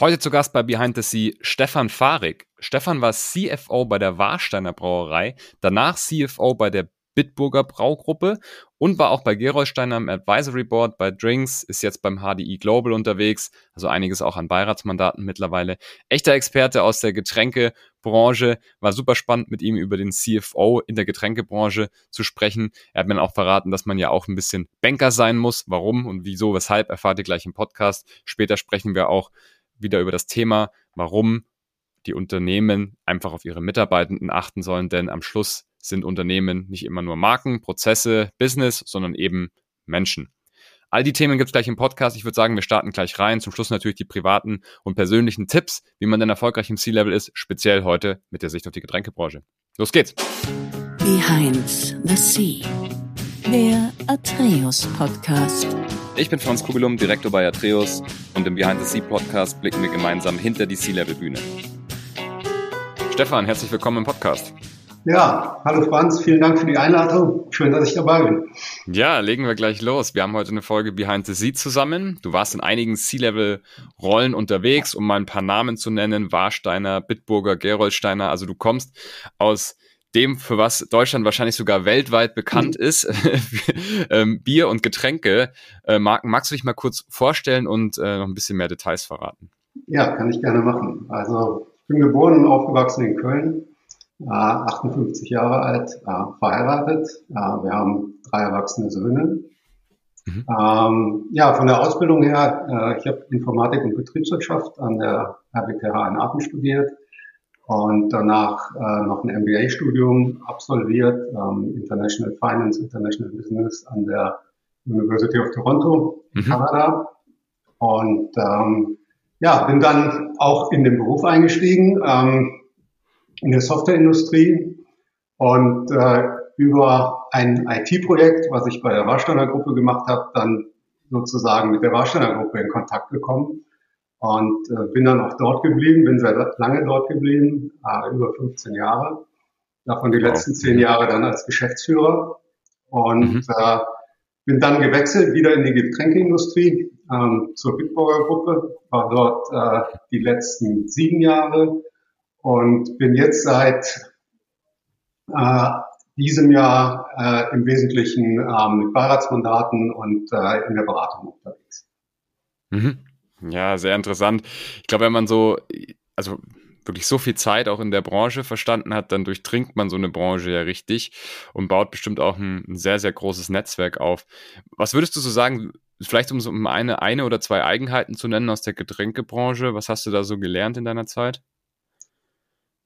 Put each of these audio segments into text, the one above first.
Heute zu Gast bei Behind the Sea Stefan Fahrig. Stefan war CFO bei der Warsteiner Brauerei, danach CFO bei der Bitburger Braugruppe und war auch bei Gerolsteiner im Advisory Board bei Drinks, ist jetzt beim HDI Global unterwegs, also einiges auch an Beiratsmandaten mittlerweile. Echter Experte aus der Getränkebranche, war super spannend mit ihm über den CFO in der Getränkebranche zu sprechen. Er hat mir auch verraten, dass man ja auch ein bisschen Banker sein muss. Warum und wieso, weshalb erfahrt ihr gleich im Podcast. Später sprechen wir auch wieder über das Thema, warum die Unternehmen einfach auf ihre Mitarbeitenden achten sollen, denn am Schluss sind Unternehmen nicht immer nur Marken, Prozesse, Business, sondern eben Menschen. All die Themen gibt es gleich im Podcast. Ich würde sagen, wir starten gleich rein. Zum Schluss natürlich die privaten und persönlichen Tipps, wie man denn erfolgreich im C-Level ist, speziell heute mit der Sicht auf die Getränkebranche. Los geht's! Behind the Sea, der Atreus Podcast. Ich bin Franz Kugelum, Direktor bei Atreus und im Behind the Sea Podcast blicken wir gemeinsam hinter die Sea-Level-Bühne. Stefan, herzlich willkommen im Podcast. Ja, hallo Franz, vielen Dank für die Einladung. Schön, dass ich dabei bin. Ja, legen wir gleich los. Wir haben heute eine Folge Behind the Sea zusammen. Du warst in einigen C-Level-Rollen unterwegs, um mal ein paar Namen zu nennen. Warsteiner, Bitburger, Geroldsteiner. Also du kommst aus dem, für was Deutschland wahrscheinlich sogar weltweit bekannt mhm. ist, ähm, Bier- und Getränke. Äh, Marken, magst du dich mal kurz vorstellen und äh, noch ein bisschen mehr Details verraten? Ja, kann ich gerne machen. Also ich bin geboren und aufgewachsen in Köln, äh, 58 Jahre alt, äh, verheiratet. Äh, wir haben drei erwachsene Söhne. Mhm. Ähm, ja, von der Ausbildung her, äh, ich habe Informatik und Betriebswirtschaft an der RWTH in Aachen studiert und danach äh, noch ein MBA-Studium absolviert, ähm, International Finance, International Business an der University of Toronto, mhm. Kanada. Und ähm, ja, bin dann auch in den Beruf eingestiegen, ähm, in der Softwareindustrie und äh, über ein IT-Projekt, was ich bei der Warsteiner Gruppe gemacht habe, dann sozusagen mit der Warsteiner Gruppe in Kontakt gekommen und äh, bin dann auch dort geblieben, bin sehr lange dort geblieben, äh, über 15 Jahre. Davon die letzten zehn Jahre dann als Geschäftsführer. Und mhm. äh, bin dann gewechselt wieder in die Getränkeindustrie ähm, zur Bitburger Gruppe, war dort äh, die letzten sieben Jahre und bin jetzt seit äh, diesem Jahr äh, im Wesentlichen äh, mit Beiratsmandaten und äh, in der Beratung unterwegs. Mhm. Ja, sehr interessant. Ich glaube, wenn man so, also wirklich so viel Zeit auch in der Branche verstanden hat, dann durchdringt man so eine Branche ja richtig und baut bestimmt auch ein, ein sehr, sehr großes Netzwerk auf. Was würdest du so sagen, vielleicht um so eine, eine oder zwei Eigenheiten zu nennen aus der Getränkebranche? Was hast du da so gelernt in deiner Zeit?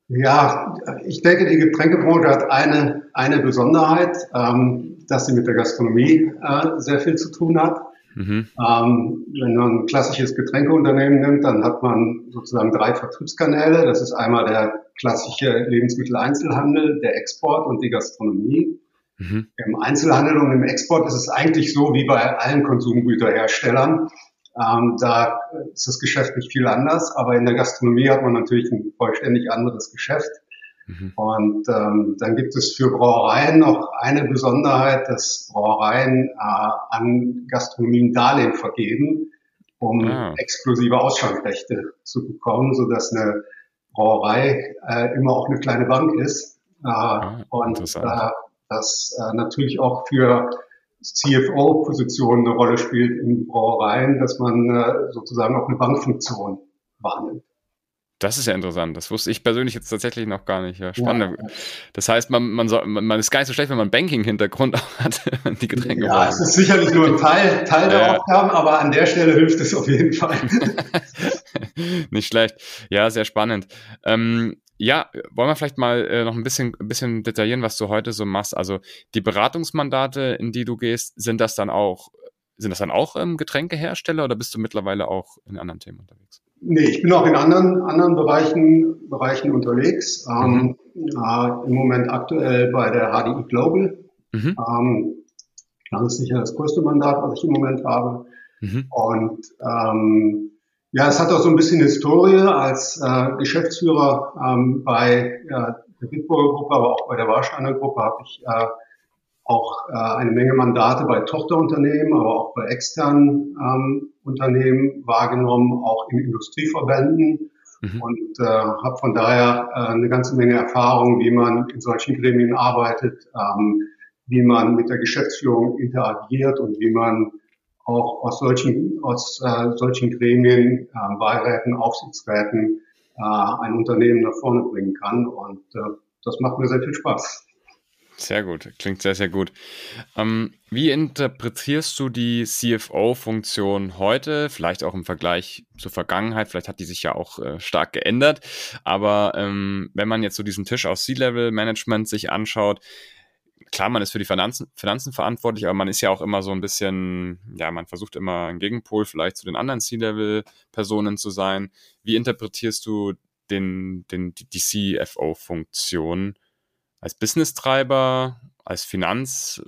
Ja, ich denke, die Getränkebranche hat eine, eine Besonderheit, ähm, dass sie mit der Gastronomie äh, sehr viel zu tun hat. Mhm. Ähm, wenn man ein klassisches Getränkeunternehmen nimmt, dann hat man sozusagen drei Vertriebskanäle. Das ist einmal der klassische Lebensmitteleinzelhandel, der Export und die Gastronomie. Mhm. Im Einzelhandel und im Export ist es eigentlich so wie bei allen Konsumgüterherstellern. Ähm, da ist das Geschäft nicht viel anders, aber in der Gastronomie hat man natürlich ein vollständig anderes Geschäft. Mhm. Und ähm, dann gibt es für Brauereien noch eine Besonderheit, dass Brauereien äh, an Gastronomien Darlehen vergeben, um ah. exklusive Ausschankrechte zu bekommen, so dass eine Brauerei äh, immer auch eine kleine Bank ist. Äh, ah, und äh, das äh, natürlich auch für CFO-Positionen eine Rolle spielt in Brauereien, dass man äh, sozusagen auch eine Bankfunktion wahrnimmt. Das ist ja interessant. Das wusste ich persönlich jetzt tatsächlich noch gar nicht. Ja, spannend. Ja. Das heißt, man, man, soll, man ist gar nicht so schlecht, wenn man Banking-Hintergrund hat, die Getränke. Ja, es ist sicherlich nur ein Teil, Teil der ja. Aufgaben, aber an der Stelle hilft es auf jeden Fall. nicht schlecht. Ja, sehr spannend. Ähm, ja, wollen wir vielleicht mal äh, noch ein bisschen, ein bisschen detaillieren, was du heute so machst. Also die Beratungsmandate, in die du gehst, sind das dann auch, sind das dann auch ähm, Getränkehersteller oder bist du mittlerweile auch in anderen Themen unterwegs? Nee, ich bin auch in anderen, anderen Bereichen, Bereichen unterwegs. Ähm, mhm. äh, Im Moment aktuell bei der HDI Global. Mhm. Ähm, ganz sicher das größte Mandat, was ich im Moment habe. Mhm. Und ähm, ja, es hat auch so ein bisschen Historie als äh, Geschäftsführer ähm, bei äh, der Bitburger Gruppe, aber auch bei der Warsteiner Gruppe habe ich äh, auch äh, eine Menge Mandate bei Tochterunternehmen, aber auch bei externen ähm, Unternehmen wahrgenommen, auch in Industrieverbänden mhm. und äh, habe von daher äh, eine ganze Menge Erfahrung, wie man in solchen Gremien arbeitet, ähm, wie man mit der Geschäftsführung interagiert und wie man auch aus solchen, aus äh, solchen Gremien, äh, Beiräten, Aufsichtsräten äh, ein Unternehmen nach vorne bringen kann. Und äh, das macht mir sehr viel Spaß. Sehr gut, klingt sehr, sehr gut. Ähm, wie interpretierst du die CFO-Funktion heute, vielleicht auch im Vergleich zur Vergangenheit? Vielleicht hat die sich ja auch äh, stark geändert. Aber ähm, wenn man jetzt so diesen Tisch aus C-Level-Management sich anschaut, klar, man ist für die Finanzen, Finanzen verantwortlich, aber man ist ja auch immer so ein bisschen, ja, man versucht immer ein Gegenpol vielleicht zu den anderen C-Level-Personen zu sein. Wie interpretierst du den, den, die CFO-Funktion als Business-Treiber, als Finanz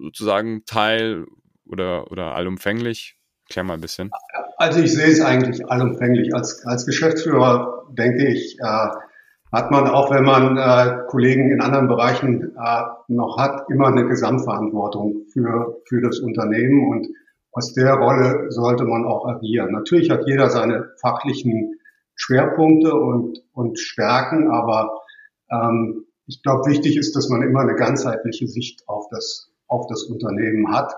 sozusagen Teil oder, oder allumfänglich? Klär mal ein bisschen. Also ich sehe es eigentlich allumfänglich. Als, als Geschäftsführer denke ich, äh, hat man, auch wenn man äh, Kollegen in anderen Bereichen äh, noch hat, immer eine Gesamtverantwortung für, für das Unternehmen und aus der Rolle sollte man auch agieren. Natürlich hat jeder seine fachlichen Schwerpunkte und, und Stärken, aber ähm, ich glaube, wichtig ist, dass man immer eine ganzheitliche Sicht auf das, auf das Unternehmen hat.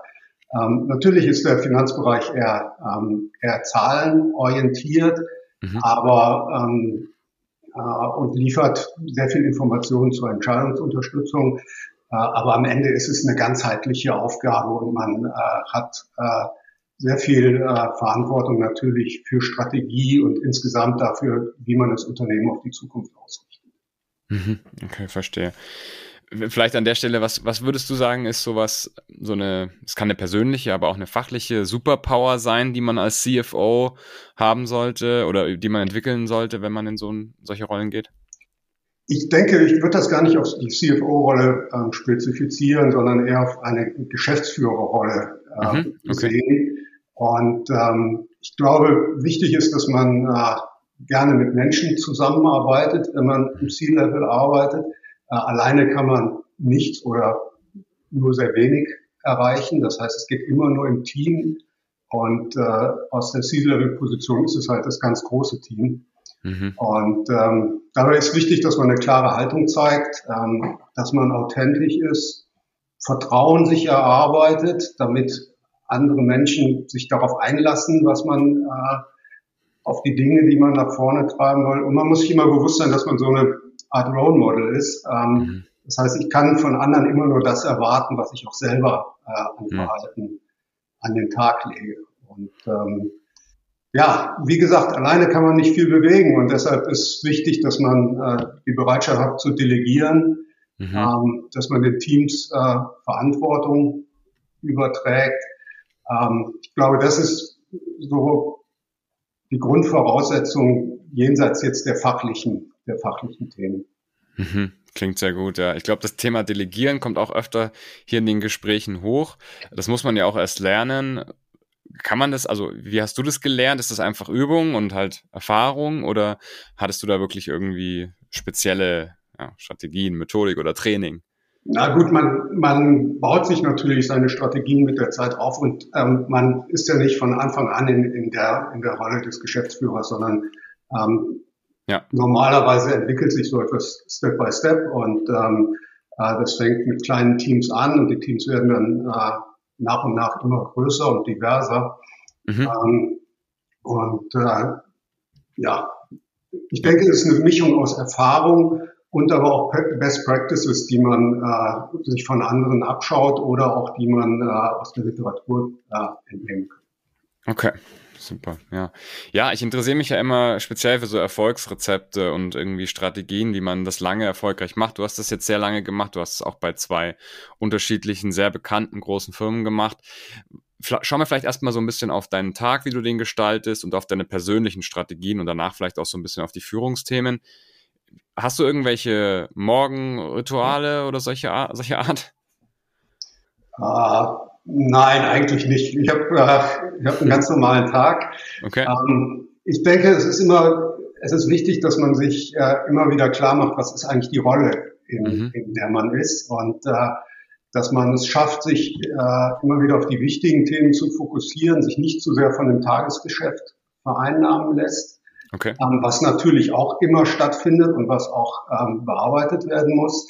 Ähm, natürlich ist der Finanzbereich eher, ähm, eher zahlenorientiert, mhm. aber ähm, äh, und liefert sehr viel Informationen zur Entscheidungsunterstützung. Äh, aber am Ende ist es eine ganzheitliche Aufgabe und man äh, hat sehr viel Verantwortung natürlich für Strategie und insgesamt dafür, wie man das Unternehmen auf die Zukunft ausrichtet. Mhm. Okay, verstehe vielleicht an der Stelle, was, was würdest du sagen, ist sowas, so eine, es kann eine persönliche, aber auch eine fachliche Superpower sein, die man als CFO haben sollte oder die man entwickeln sollte, wenn man in so ein, solche Rollen geht? Ich denke, ich würde das gar nicht auf die CFO-Rolle ähm, spezifizieren, sondern eher auf eine Geschäftsführerrolle ähm, mhm, okay. sehen. Und ähm, ich glaube, wichtig ist, dass man äh, gerne mit Menschen zusammenarbeitet, wenn man im C-Level arbeitet äh, alleine kann man nichts oder nur sehr wenig erreichen. Das heißt, es geht immer nur im Team. Und äh, aus der C-Level-Position ist es halt das ganz große Team. Mhm. Und ähm, dabei ist wichtig, dass man eine klare Haltung zeigt, ähm, dass man authentisch ist, Vertrauen sich erarbeitet, damit andere Menschen sich darauf einlassen, was man äh, auf die Dinge, die man nach vorne treiben will. Und man muss sich immer bewusst sein, dass man so eine Art Role Model ist. Ähm, mhm. Das heißt, ich kann von anderen immer nur das erwarten, was ich auch selber äh, an mhm. Verhalten mhm. an den Tag lege. Und ähm, ja, wie gesagt, alleine kann man nicht viel bewegen und deshalb ist wichtig, dass man äh, die Bereitschaft hat zu delegieren, mhm. ähm, dass man den Teams äh, Verantwortung überträgt. Ähm, ich glaube, das ist so die Grundvoraussetzung jenseits jetzt der fachlichen der fachlichen Themen. Mhm. Klingt sehr gut, ja. Ich glaube, das Thema Delegieren kommt auch öfter hier in den Gesprächen hoch. Das muss man ja auch erst lernen. Kann man das, also wie hast du das gelernt? Ist das einfach Übung und halt Erfahrung oder hattest du da wirklich irgendwie spezielle ja, Strategien, Methodik oder Training? Na gut, man, man baut sich natürlich seine Strategien mit der Zeit auf und ähm, man ist ja nicht von Anfang an in, in, der, in der Rolle des Geschäftsführers, sondern ähm, ja. Normalerweise entwickelt sich so etwas Step by Step und ähm, äh, das fängt mit kleinen Teams an und die Teams werden dann äh, nach und nach immer größer und diverser. Mhm. Ähm, und äh, ja, ich denke, es ist eine Mischung aus Erfahrung und aber auch Best Practices, die man äh, sich von anderen abschaut oder auch die man äh, aus der Literatur äh, entnehmen kann. Okay, super, ja. Ja, ich interessiere mich ja immer speziell für so Erfolgsrezepte und irgendwie Strategien, wie man das lange erfolgreich macht. Du hast das jetzt sehr lange gemacht, du hast es auch bei zwei unterschiedlichen, sehr bekannten großen Firmen gemacht. Schauen wir vielleicht erstmal so ein bisschen auf deinen Tag, wie du den gestaltest und auf deine persönlichen Strategien und danach vielleicht auch so ein bisschen auf die Führungsthemen. Hast du irgendwelche Morgenrituale oder solche, Art, solche Art? Uh, Nein, eigentlich nicht. Ich habe äh, ich hab einen ganz normalen Tag. Okay. Ähm, ich denke, es ist immer, es ist wichtig, dass man sich äh, immer wieder klar macht, was ist eigentlich die Rolle, in, mhm. in der man ist. Und äh, dass man es schafft, sich äh, immer wieder auf die wichtigen Themen zu fokussieren, sich nicht zu sehr von dem Tagesgeschäft vereinnahmen lässt, okay. ähm, was natürlich auch immer stattfindet und was auch ähm, bearbeitet werden muss.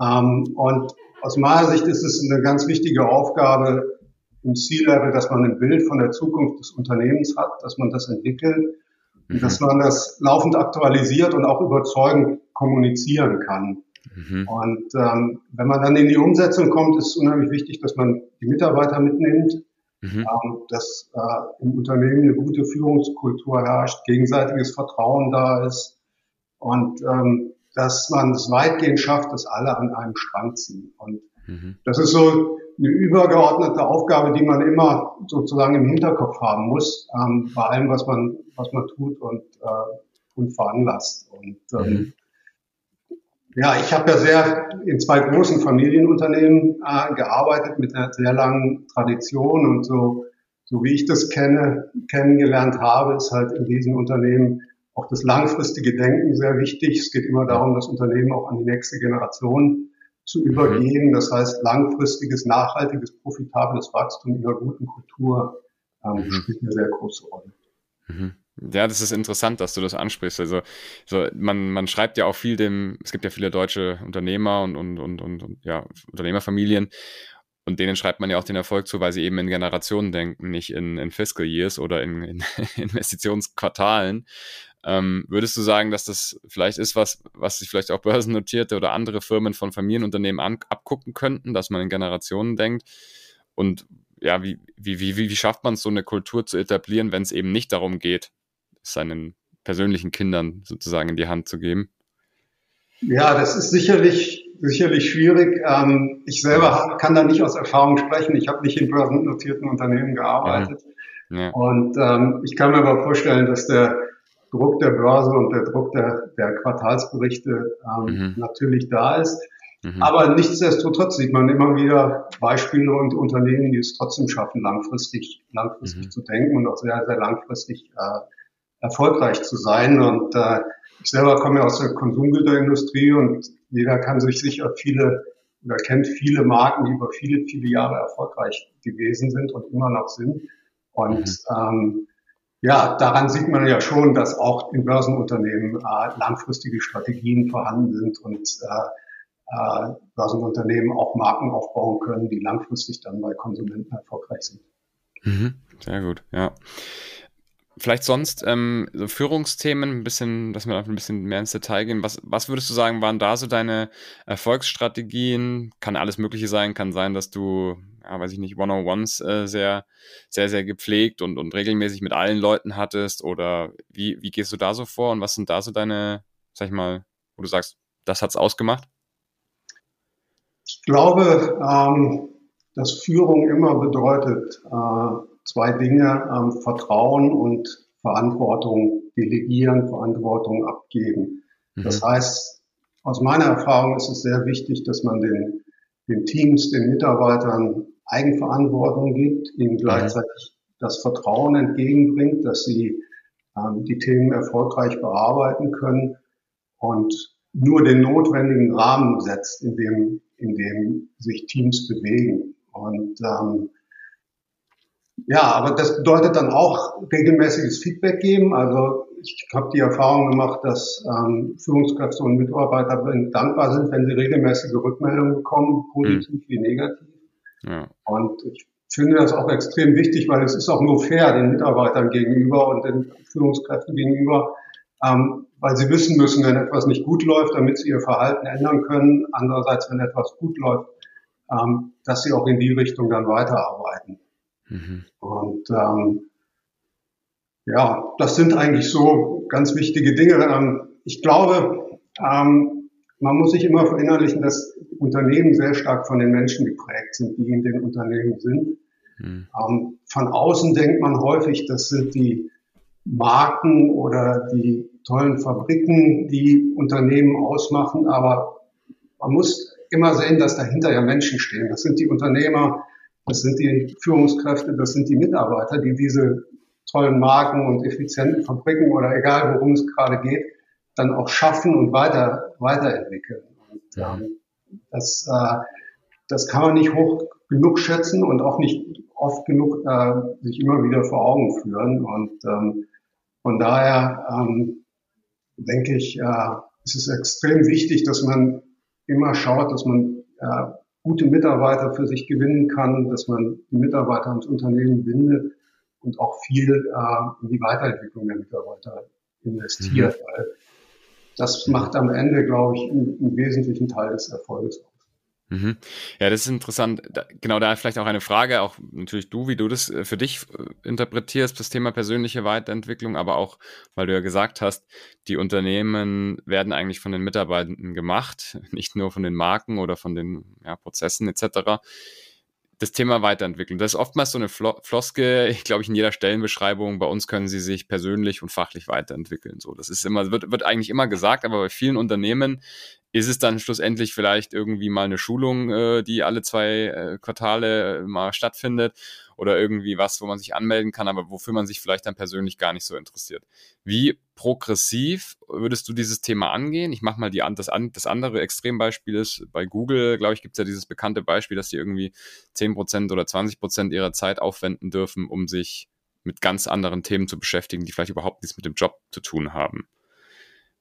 Ähm, und aus meiner Sicht ist es eine ganz wichtige Aufgabe im C-Level, dass man ein Bild von der Zukunft des Unternehmens hat, dass man das entwickelt und mhm. dass man das laufend aktualisiert und auch überzeugend kommunizieren kann. Mhm. Und ähm, wenn man dann in die Umsetzung kommt, ist es unheimlich wichtig, dass man die Mitarbeiter mitnimmt, mhm. ähm, dass äh, im Unternehmen eine gute Führungskultur herrscht, gegenseitiges Vertrauen da ist und ähm, dass man es weitgehend schafft, dass alle an einem Strang ziehen. Und mhm. das ist so eine übergeordnete Aufgabe, die man immer sozusagen im Hinterkopf haben muss, ähm, bei allem, was man, was man tut und, äh, und veranlasst. Und ähm, mhm. Ja, ich habe ja sehr in zwei großen Familienunternehmen äh, gearbeitet mit einer sehr langen Tradition und so, so wie ich das kenne, kennengelernt habe, ist halt in diesen Unternehmen auch das langfristige Denken sehr wichtig. Es geht immer darum, das Unternehmen auch an die nächste Generation zu übergeben. Das heißt, langfristiges, nachhaltiges, profitables Wachstum in einer guten Kultur ähm, mhm. spielt eine sehr große Rolle. Mhm. Ja, das ist interessant, dass du das ansprichst. Also, so, man, man schreibt ja auch viel dem, es gibt ja viele deutsche Unternehmer und, und, und, und, und ja, Unternehmerfamilien. Und denen schreibt man ja auch den Erfolg zu, weil sie eben in Generationen denken, nicht in, in Fiscal Years oder in, in Investitionsquartalen. Ähm, würdest du sagen, dass das vielleicht ist, was, was sich vielleicht auch börsennotierte oder andere Firmen von Familienunternehmen an, abgucken könnten, dass man in Generationen denkt? Und ja, wie, wie, wie, wie schafft man es, so eine Kultur zu etablieren, wenn es eben nicht darum geht, seinen persönlichen Kindern sozusagen in die Hand zu geben? Ja, das ist sicherlich, sicherlich schwierig. Ähm, ich selber kann da nicht aus Erfahrung sprechen. Ich habe nicht in börsennotierten Unternehmen gearbeitet. Ja. Ja. Und ähm, ich kann mir aber vorstellen, dass der Druck der Börse und der Druck der, der Quartalsberichte ähm, mhm. natürlich da ist. Mhm. Aber nichtsdestotrotz sieht man immer wieder Beispiele und Unternehmen, die es trotzdem schaffen, langfristig, langfristig mhm. zu denken und auch sehr, sehr langfristig äh, erfolgreich zu sein. Und äh, ich selber komme ja aus der Konsumgüterindustrie und jeder kann sich sicher viele oder kennt viele Marken, die über viele, viele Jahre erfolgreich gewesen sind und immer noch sind. Und mhm. ähm, ja, daran sieht man ja schon, dass auch in Börsenunternehmen äh, langfristige Strategien vorhanden sind und äh, äh, Börsenunternehmen auch Marken aufbauen können, die langfristig dann bei Konsumenten erfolgreich sind. Mhm, sehr gut, ja. Vielleicht sonst ähm, so Führungsthemen, ein bisschen, dass wir einfach ein bisschen mehr ins Detail gehen. Was, was würdest du sagen, waren da so deine Erfolgsstrategien? Kann alles Mögliche sein, kann sein, dass du ja, weiß ich nicht, One-on-Ones äh, sehr, sehr, sehr gepflegt und, und regelmäßig mit allen Leuten hattest? Oder wie, wie gehst du da so vor und was sind da so deine, sag ich mal, wo du sagst, das hat's ausgemacht? Ich glaube, ähm, dass Führung immer bedeutet, äh, zwei Dinge, ähm, Vertrauen und Verantwortung delegieren, Verantwortung abgeben. Mhm. Das heißt, aus meiner Erfahrung ist es sehr wichtig, dass man den, den Teams, den Mitarbeitern Eigenverantwortung gibt, ihnen gleichzeitig das Vertrauen entgegenbringt, dass sie ähm, die Themen erfolgreich bearbeiten können und nur den notwendigen Rahmen setzt, in dem, in dem sich Teams bewegen. Und ähm, ja, aber das bedeutet dann auch regelmäßiges Feedback geben. Also ich habe die Erfahrung gemacht, dass ähm, Führungskräfte und Mitarbeiter dankbar sind, wenn sie regelmäßige Rückmeldungen bekommen, positiv mhm. wie negativ. Ja. Und ich finde das auch extrem wichtig, weil es ist auch nur fair den Mitarbeitern gegenüber und den Führungskräften gegenüber, ähm, weil sie wissen müssen, wenn etwas nicht gut läuft, damit sie ihr Verhalten ändern können. Andererseits, wenn etwas gut läuft, ähm, dass sie auch in die Richtung dann weiterarbeiten. Mhm. Und ähm, ja, das sind eigentlich so ganz wichtige Dinge. Ähm, ich glaube, ähm, man muss sich immer verinnerlichen, dass Unternehmen sehr stark von den Menschen geprägt sind, die in den Unternehmen sind. Mhm. Ähm, von außen denkt man häufig, das sind die Marken oder die tollen Fabriken, die Unternehmen ausmachen, aber man muss immer sehen, dass dahinter ja Menschen stehen. Das sind die Unternehmer, das sind die Führungskräfte, das sind die Mitarbeiter, die diese tollen Marken und effizienten Fabriken oder egal worum es gerade geht, dann auch schaffen und weiter, weiterentwickeln. Und, ähm, das, äh, das kann man nicht hoch genug schätzen und auch nicht oft genug äh, sich immer wieder vor Augen führen. Und ähm, von daher ähm, denke ich, äh, es ist extrem wichtig, dass man immer schaut, dass man äh, gute Mitarbeiter für sich gewinnen kann, dass man die Mitarbeiter ans Unternehmen bindet und auch viel äh, in die Weiterentwicklung der Mitarbeiter investiert. Mhm. Weil das macht am Ende, glaube ich, einen, einen wesentlichen Teil des Erfolges aus. Mhm. Ja, das ist interessant. genau da vielleicht auch eine Frage, auch natürlich du, wie du das äh, für dich äh, interpretierst, das Thema persönliche Weiterentwicklung, aber auch, weil du ja gesagt hast, die Unternehmen werden eigentlich von den Mitarbeitenden gemacht, nicht nur von den Marken oder von den ja, Prozessen etc das Thema Weiterentwicklung. Das ist oftmals so eine Floske, ich glaube ich, in jeder Stellenbeschreibung. Bei uns können sie sich persönlich und fachlich weiterentwickeln. So, das ist immer, wird, wird eigentlich immer gesagt, aber bei vielen Unternehmen ist es dann schlussendlich vielleicht irgendwie mal eine Schulung, äh, die alle zwei äh, Quartale äh, mal stattfindet oder irgendwie was, wo man sich anmelden kann, aber wofür man sich vielleicht dann persönlich gar nicht so interessiert. Wie progressiv würdest du dieses Thema angehen? Ich mache mal die, das, das andere Extrembeispiel ist, bei Google, glaube ich, gibt es ja dieses bekannte Beispiel, dass sie irgendwie zehn Prozent oder 20% ihrer Zeit aufwenden dürfen, um sich mit ganz anderen Themen zu beschäftigen, die vielleicht überhaupt nichts mit dem Job zu tun haben.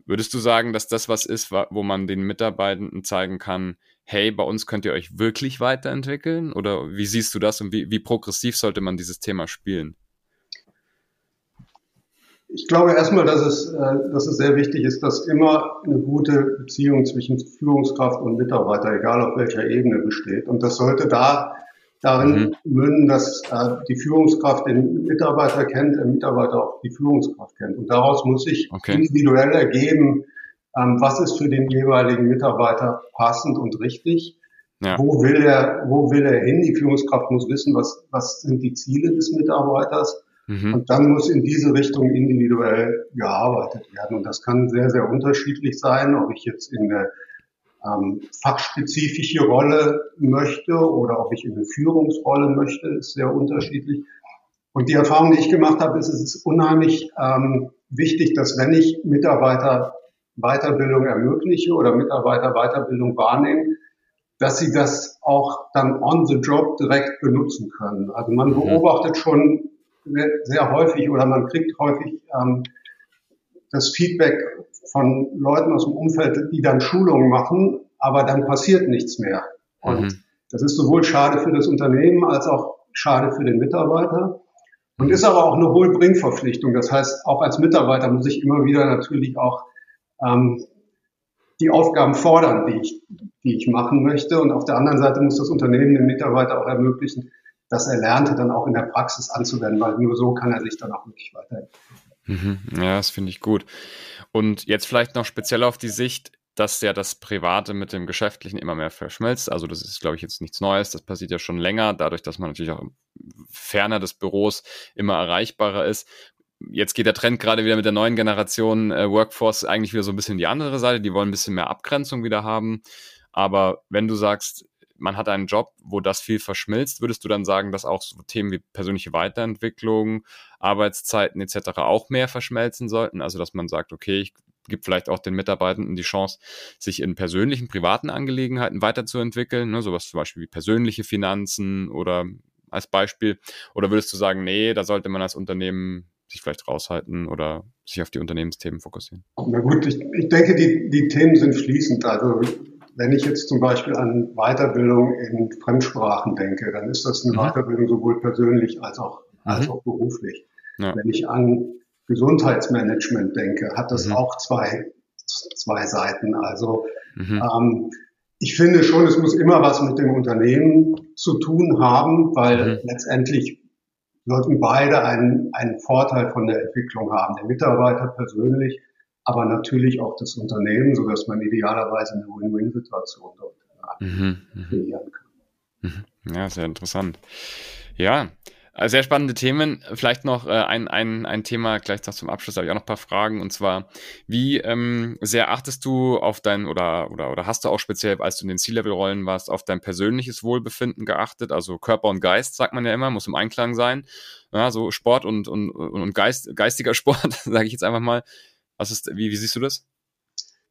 Würdest du sagen, dass das was ist, wo man den Mitarbeitenden zeigen kann, hey, bei uns könnt ihr euch wirklich weiterentwickeln? Oder wie siehst du das und wie, wie progressiv sollte man dieses Thema spielen? Ich glaube erstmal, dass es, äh, dass es sehr wichtig ist, dass immer eine gute Beziehung zwischen Führungskraft und Mitarbeiter, egal auf welcher Ebene, besteht. Und das sollte da darin mhm. münden, dass äh, die Führungskraft den Mitarbeiter kennt, der Mitarbeiter auch die Führungskraft kennt. Und daraus muss sich okay. individuell ergeben, ähm, was ist für den jeweiligen Mitarbeiter passend und richtig. Ja. Wo will er, wo will er hin? Die Führungskraft muss wissen, was, was sind die Ziele des Mitarbeiters. Mhm. Und dann muss in diese Richtung individuell gearbeitet werden. Und das kann sehr, sehr unterschiedlich sein, ob ich jetzt in der ähm, fachspezifische Rolle möchte oder ob ich in eine Führungsrolle möchte, ist sehr unterschiedlich. Und die Erfahrung, die ich gemacht habe, ist, es ist unheimlich ähm, wichtig, dass wenn ich Mitarbeiter Weiterbildung ermögliche oder Mitarbeiter Weiterbildung wahrnehmen, dass sie das auch dann on the job direkt benutzen können. Also man mhm. beobachtet schon sehr häufig oder man kriegt häufig ähm, das Feedback von Leuten aus dem Umfeld, die dann Schulungen machen, aber dann passiert nichts mehr. Und mhm. das ist sowohl schade für das Unternehmen als auch schade für den Mitarbeiter. Und ist aber auch eine hohe Bringverpflichtung. Das heißt, auch als Mitarbeiter muss ich immer wieder natürlich auch ähm, die Aufgaben fordern, die ich, die ich machen möchte. Und auf der anderen Seite muss das Unternehmen den Mitarbeiter auch ermöglichen, das Erlernte dann auch in der Praxis anzuwenden, weil nur so kann er sich dann auch wirklich weiterentwickeln. Mhm. Ja, das finde ich gut. Und jetzt vielleicht noch speziell auf die Sicht, dass ja das Private mit dem Geschäftlichen immer mehr verschmilzt. Also das ist, glaube ich, jetzt nichts Neues. Das passiert ja schon länger, dadurch, dass man natürlich auch ferner des Büros immer erreichbarer ist. Jetzt geht der Trend gerade wieder mit der neuen Generation äh, Workforce eigentlich wieder so ein bisschen in die andere Seite. Die wollen ein bisschen mehr Abgrenzung wieder haben. Aber wenn du sagst, man hat einen Job, wo das viel verschmilzt, würdest du dann sagen, dass auch so Themen wie persönliche Weiterentwicklung, Arbeitszeiten etc. auch mehr verschmelzen sollten? Also dass man sagt, okay, ich gebe vielleicht auch den Mitarbeitenden die Chance, sich in persönlichen, privaten Angelegenheiten weiterzuentwickeln, ne? sowas zum Beispiel wie persönliche Finanzen oder als Beispiel. Oder würdest du sagen, nee, da sollte man als Unternehmen sich vielleicht raushalten oder sich auf die Unternehmensthemen fokussieren? Na gut, ich, ich denke, die, die Themen sind fließend. Also wenn ich jetzt zum Beispiel an Weiterbildung in Fremdsprachen denke, dann ist das eine mhm. Weiterbildung sowohl persönlich als auch, mhm. als auch beruflich. Ja. Wenn ich an Gesundheitsmanagement denke, hat das mhm. auch zwei, zwei Seiten. Also mhm. ähm, ich finde schon, es muss immer was mit dem Unternehmen zu tun haben, weil mhm. letztendlich sollten beide einen, einen Vorteil von der Entwicklung haben. Der Mitarbeiter persönlich aber natürlich auch das Unternehmen, so dass man idealerweise eine Win-Win-Situation dort äh, mhm, mhm, kreieren kann. Mhm. Ja, sehr interessant. Ja, äh, sehr spannende Themen. Vielleicht noch äh, ein, ein, ein Thema, gleich noch zum Abschluss habe ich auch noch ein paar Fragen. Und zwar, wie ähm, sehr achtest du auf dein oder, oder, oder hast du auch speziell, als du in den C-Level-Rollen warst, auf dein persönliches Wohlbefinden geachtet? Also Körper und Geist, sagt man ja immer, muss im Einklang sein. Ja, so Sport und, und, und Geist, geistiger Sport, sage ich jetzt einfach mal. Was ist, wie, wie siehst du das?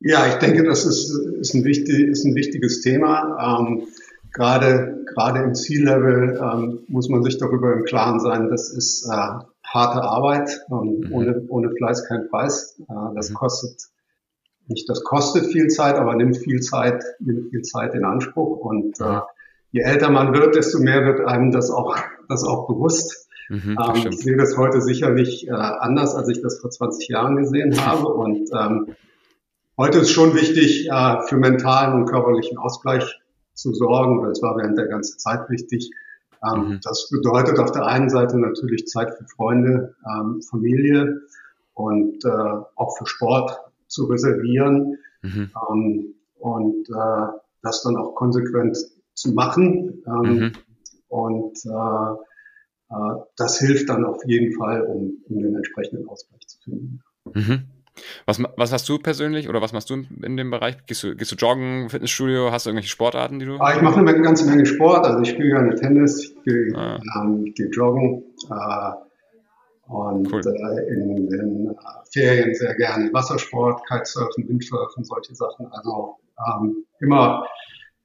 Ja, ich denke, das ist, ist, ein, wichtig, ist ein wichtiges Thema. Ähm, gerade, gerade im Ziellevel ähm, muss man sich darüber im Klaren sein, das ist äh, harte Arbeit und mhm. ohne, ohne Fleiß kein Preis. Äh, das mhm. kostet nicht, das kostet viel Zeit, aber nimmt viel Zeit, nimmt viel Zeit in Anspruch. Und äh, je älter man wird, desto mehr wird einem das auch, das auch bewusst. Mhm, ähm, ich sehe das heute sicherlich äh, anders, als ich das vor 20 Jahren gesehen habe. Und ähm, heute ist schon wichtig, äh, für mentalen und körperlichen Ausgleich zu sorgen. Das war während der ganzen Zeit wichtig. Ähm, mhm. Das bedeutet auf der einen Seite natürlich Zeit für Freunde, ähm, Familie und äh, auch für Sport zu reservieren mhm. ähm, und äh, das dann auch konsequent zu machen. Ähm, mhm. Und äh, äh, das hilft dann auf jeden Fall, um, um den entsprechenden Ausgleich zu finden. Mhm. Was, was hast du persönlich oder was machst du in dem Bereich? Gehst du, gehst du joggen, Fitnessstudio? Hast du irgendwelche Sportarten, die du? Ah, ich mache eine ganze Menge Sport. Also ich spiele gerne Tennis, ich gehe, ah. ähm, ich gehe joggen äh, und cool. äh, in den äh, Ferien sehr gerne Wassersport, Kitesurfen, Windsurfen, solche Sachen. Also ähm, immer,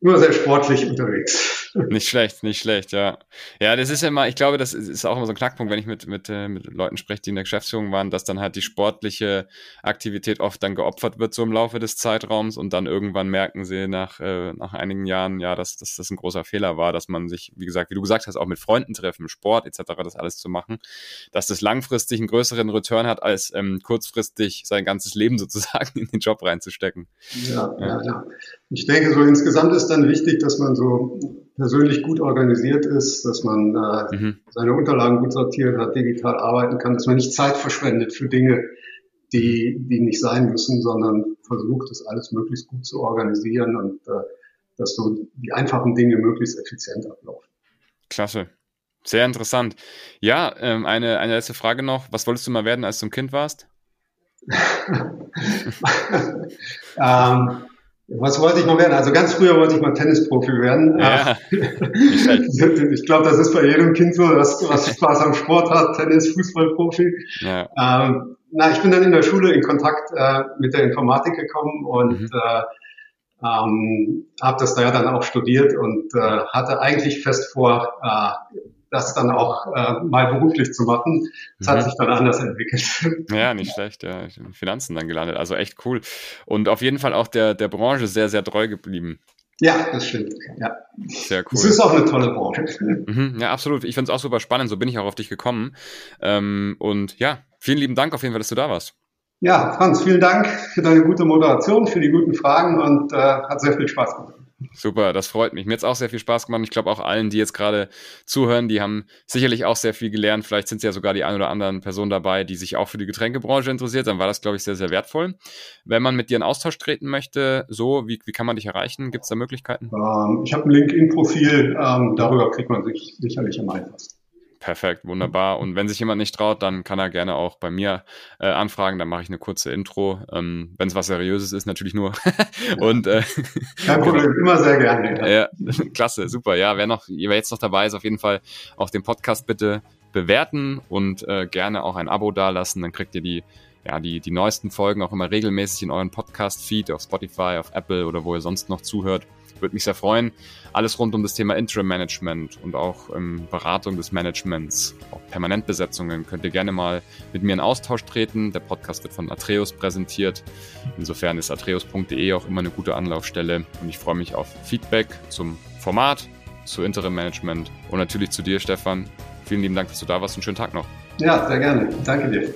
immer sehr sportlich unterwegs. Nicht schlecht, nicht schlecht, ja. Ja, das ist ja immer, ich glaube, das ist auch immer so ein Knackpunkt, wenn ich mit, mit, äh, mit Leuten spreche, die in der Geschäftsführung waren, dass dann halt die sportliche Aktivität oft dann geopfert wird, so im Laufe des Zeitraums und dann irgendwann merken sie nach, äh, nach einigen Jahren, ja, dass, dass das ein großer Fehler war, dass man sich, wie gesagt, wie du gesagt hast, auch mit Freunden treffen, Sport etc., das alles zu machen, dass das langfristig einen größeren Return hat, als ähm, kurzfristig sein ganzes Leben sozusagen in den Job reinzustecken. Ja, ja, ja. Ich denke, so insgesamt ist dann wichtig, dass man so persönlich gut organisiert ist, dass man äh, mhm. seine Unterlagen gut sortiert hat, digital arbeiten kann, dass man nicht Zeit verschwendet für Dinge, die, die nicht sein müssen, sondern versucht, das alles möglichst gut zu organisieren und äh, dass so die einfachen Dinge möglichst effizient ablaufen. Klasse. Sehr interessant. Ja, ähm, eine, eine letzte Frage noch. Was wolltest du mal werden, als du ein Kind warst? ähm, was wollte ich noch werden? Also ganz früher wollte ich mal Tennisprofi werden. Ja, ich glaube, das ist bei jedem Kind so, dass was Spaß am Sport hat, Tennis, Fußballprofi. Ja. Ähm, na, ich bin dann in der Schule in Kontakt äh, mit der Informatik gekommen und mhm. äh, ähm, habe das da ja dann auch studiert und äh, hatte eigentlich fest vor, äh, das dann auch äh, mal beruflich zu machen. Das mhm. hat sich dann anders entwickelt. Ja, nicht schlecht, ja. Finanzen dann gelandet. Also echt cool. Und auf jeden Fall auch der, der Branche sehr, sehr treu geblieben. Ja, das stimmt. Ja. Sehr cool. Es ist auch eine tolle Branche. Mhm, ja, absolut. Ich finde es auch super spannend. So bin ich auch auf dich gekommen. Ähm, und ja, vielen lieben Dank auf jeden Fall, dass du da warst. Ja, Franz, vielen Dank für deine gute Moderation, für die guten Fragen und äh, hat sehr viel Spaß gemacht. Super, das freut mich. Mir hat es auch sehr viel Spaß gemacht. Ich glaube auch allen, die jetzt gerade zuhören, die haben sicherlich auch sehr viel gelernt. Vielleicht sind es ja sogar die ein oder anderen Personen dabei, die sich auch für die Getränkebranche interessiert. Dann war das, glaube ich, sehr, sehr wertvoll. Wenn man mit dir in Austausch treten möchte, so, wie, wie kann man dich erreichen? Gibt es da Möglichkeiten? Ähm, ich habe ein LinkedIn-Profil. Ähm, darüber kriegt man sich sicherlich am einfachsten. Perfekt, wunderbar. Und wenn sich jemand nicht traut, dann kann er gerne auch bei mir äh, anfragen. Dann mache ich eine kurze Intro. Ähm, wenn es was Seriöses ist, natürlich nur. und äh, kein Problem, immer sehr gerne. Ja. ja, klasse, super. Ja, wer noch, wer jetzt noch dabei ist, auf jeden Fall auch den Podcast bitte bewerten und äh, gerne auch ein Abo dalassen. Dann kriegt ihr die ja, die, die neuesten Folgen auch immer regelmäßig in euren Podcast-Feed auf Spotify, auf Apple oder wo ihr sonst noch zuhört. Würde mich sehr freuen. Alles rund um das Thema Interim-Management und auch ähm, Beratung des Managements, auch Permanentbesetzungen, könnt ihr gerne mal mit mir in Austausch treten. Der Podcast wird von Atreus präsentiert. Insofern ist atreus.de auch immer eine gute Anlaufstelle und ich freue mich auf Feedback zum Format, zu Interim-Management und natürlich zu dir, Stefan. Vielen lieben Dank, dass du da warst und schönen Tag noch. Ja, sehr gerne. Danke dir.